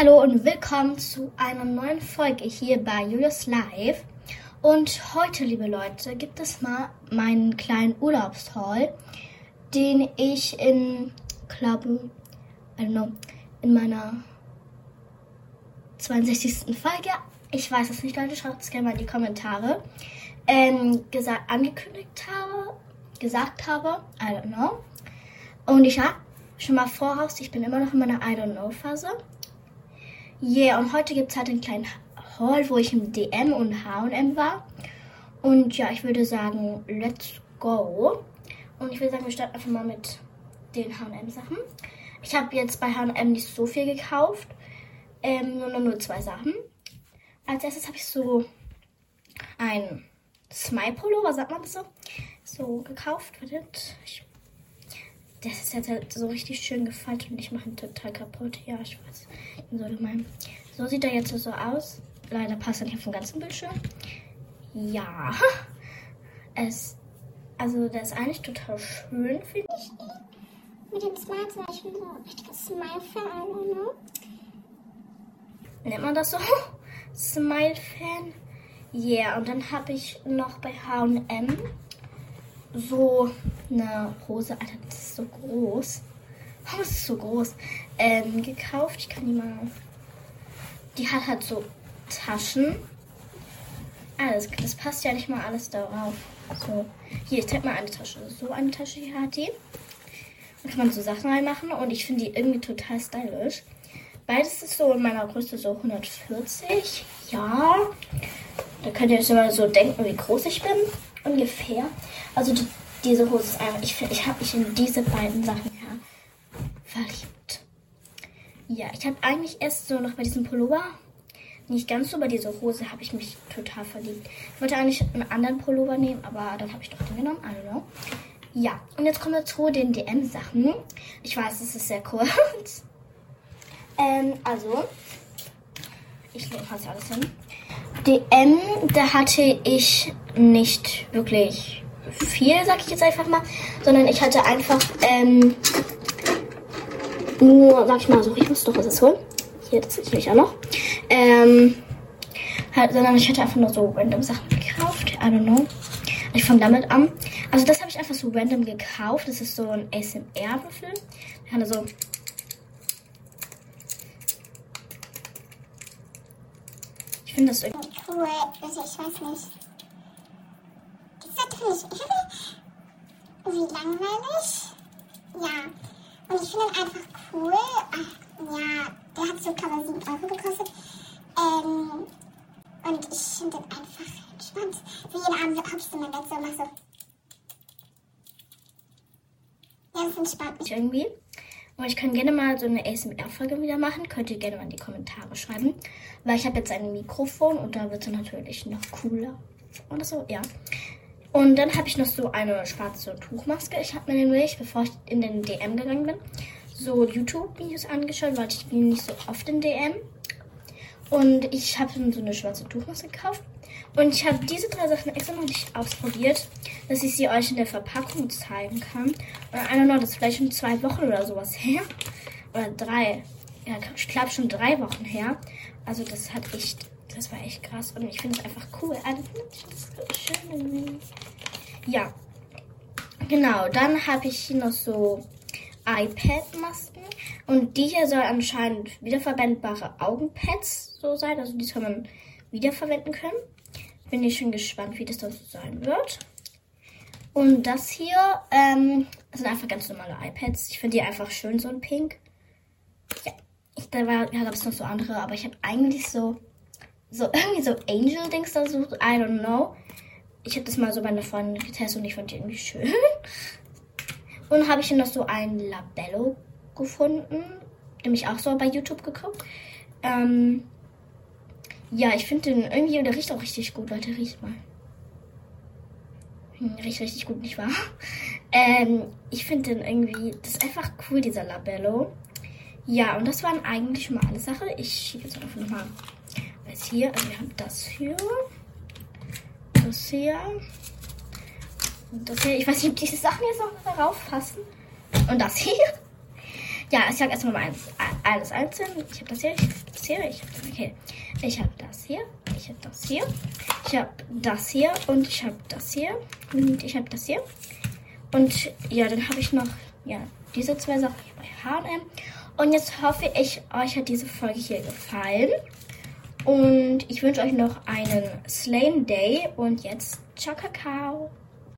Hallo und willkommen zu einer neuen Folge hier bei Julius Live. Und heute, liebe Leute, gibt es mal meinen kleinen Urlaubshaul, den ich in, glaube, I don't know, in meiner 62. Folge, ich weiß es nicht, Leute, schaut es gerne mal in die Kommentare, ähm, gesagt, angekündigt habe, gesagt habe, I don't know. Und ich habe schon mal voraus, ich bin immer noch in meiner I don't know Phase. Yeah, und heute gibt es halt einen kleinen Haul, wo ich im DM und H&M war. Und ja, ich würde sagen, let's go. Und ich würde sagen, wir starten einfach mal mit den H&M Sachen. Ich habe jetzt bei H&M nicht so viel gekauft. Ähm, nur, nur, nur zwei Sachen. Als erstes habe ich so ein Smile Pullover, sagt man das so? So gekauft. Wartet, ich das ist jetzt halt so richtig schön gefaltet und ich mache ihn total kaputt. Ja, ich weiß. So, so sieht er jetzt so aus. Leider passt er nicht auf den ganzen Bildschirm. Ja. Es, also, der ist eigentlich total schön, finde ich. Mit dem Smile zum Beispiel so ein richtiges Smile-Fan, ne? Nennt man das so? Smile-Fan? Ja, yeah, und dann habe ich noch bei H&M so eine Hose, Alter, das ist so groß. Oh, das ist so groß. Ähm, gekauft. Ich kann die mal. Die hat halt so Taschen. Alles, das passt ja nicht mal alles darauf. So, hier, ich zeig mal eine Tasche. So eine Tasche hier hat die. Da kann man so Sachen reinmachen und ich finde die irgendwie total stylisch. Beides ist so in meiner Größe so 140. Ja. Da könnt ihr euch mal so denken, wie groß ich bin. Ungefähr. Also die diese Hose ist einfach, ich, ich habe mich in diese beiden Sachen ja, verliebt. Ja, ich habe eigentlich erst so noch bei diesem Pullover, nicht ganz so, bei dieser Hose habe ich mich total verliebt. Ich wollte eigentlich einen anderen Pullover nehmen, aber dann habe ich doch den genommen, I don't know. Ja, und jetzt kommen wir zu den DM-Sachen. Ich weiß, es ist sehr kurz. ähm, also, ich lege fast alles hin. DM, da hatte ich nicht wirklich viel, sag ich jetzt einfach mal, sondern ich hatte einfach ähm, nur, sag ich mal so, ich muss doch was jetzt holen. Hier, das ist nämlich auch noch. Ähm, halt, sondern ich hatte einfach nur so random Sachen gekauft. I don't know. Ich fange damit an. Also das habe ich einfach so random gekauft. Das ist so ein ASMR-Würfel. Ich kann so Ich finde das irgendwie cool. Also ich weiß nicht natürlich wie langweilig. Ja. Und ich finde ihn einfach cool. Ach, ja, der hat so, glaube 7 Euro gekostet. Ähm, und ich finde den einfach entspannt. Für jeden Abend hopst du mein Bett so und mach so. Ja, das entspannt mich. Irgendwie. Und ich kann gerne mal so eine ASMR-Folge wieder machen. Könnt ihr gerne mal in die Kommentare schreiben. Weil ich habe jetzt ein Mikrofon und da wird es natürlich noch cooler. Oder so, ja. Und dann habe ich noch so eine schwarze Tuchmaske. Ich habe mir nämlich, bevor ich in den DM gegangen bin, so YouTube-Videos angeschaut, weil ich bin nicht so oft in DM. Und ich habe so eine schwarze Tuchmaske gekauft. Und ich habe diese drei Sachen extra noch nicht ausprobiert, dass ich sie euch in der Verpackung zeigen kann. Und don't know, das ist vielleicht schon zwei Wochen oder sowas her. Oder drei. Ja, ich glaube schon drei Wochen her. Also das hat echt das war echt krass und ich finde es einfach cool. Also, schön. Ja, genau. Dann habe ich hier noch so iPad-Masken. Und die hier soll anscheinend wiederverwendbare Augenpads so sein. Also die soll man wiederverwenden können. Bin ich schon gespannt, wie das dann so sein wird. Und das hier ähm, sind einfach ganz normale iPads. Ich finde die einfach schön, so ein Pink. Ja, ich, da, da gab es noch so andere, aber ich habe eigentlich so so irgendwie so Angel-Dings da sucht. I don't know. Ich habe das mal so bei einer Freundin getestet und ich fand die irgendwie schön. Und habe ich dann noch so ein Labello gefunden. Nämlich auch so bei YouTube geguckt. Ähm, ja, ich finde den irgendwie, der riecht auch richtig gut. Leute, riecht mal. Hm, riecht richtig gut, nicht wahr? Ähm, ich finde den irgendwie, das ist einfach cool, dieser Labello. Ja, und das waren eigentlich schon mal alle Sachen. Ich schiebe jetzt einfach nochmal Jetzt hier, also wir haben das hier. Das hier. Und das hier. Ich weiß nicht, ob diese Sachen jetzt noch darauf passen. Und das hier. ja, ich sag erstmal mal eins, alles einzeln. Ich habe das hier, ich habe das hier, ich habe okay. Ich habe das hier, ich habe das hier, ich habe das hier und ich habe das hier und ich habe das hier. Und ja, dann habe ich noch ja, diese zwei Sachen hier bei H&M. Und jetzt hoffe ich, euch hat diese Folge hier gefallen. Und ich wünsche euch noch einen Slame Day. Und jetzt, ciao, Kakao.